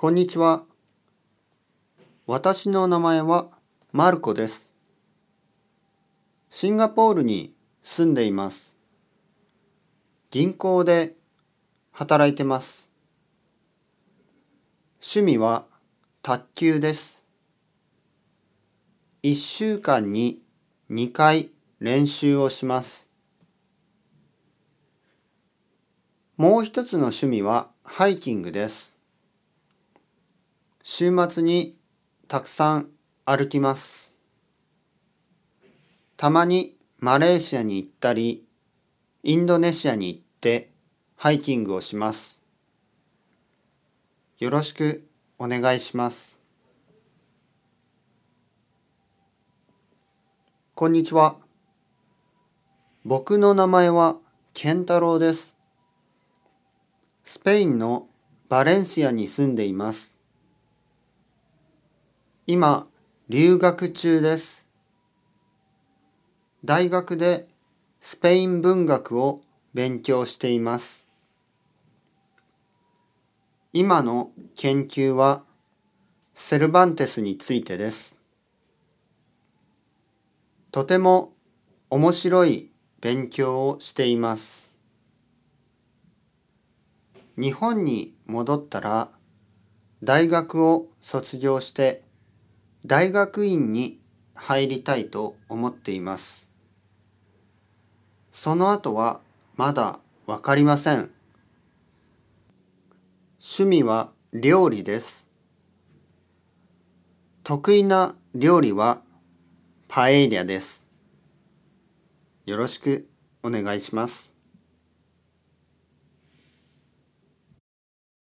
こんにちは。私の名前はマルコです。シンガポールに住んでいます。銀行で働いてます。趣味は卓球です。1週間に2回練習をします。もう一つの趣味はハイキングです。週末にたくさん歩きます。たまにマレーシアに行ったり、インドネシアに行ってハイキングをします。よろしくお願いします。こんにちは。僕の名前は健太郎です。スペインのバレンシアに住んでいます。今、留学中です。大学でスペイン文学を勉強しています。今の研究はセルバンテスについてです。とても面白い勉強をしています。日本に戻ったら大学を卒業して大学院に入りたいと思っています。その後はまだわかりません。趣味は料理です。得意な料理はパエリアです。よろしくお願いします。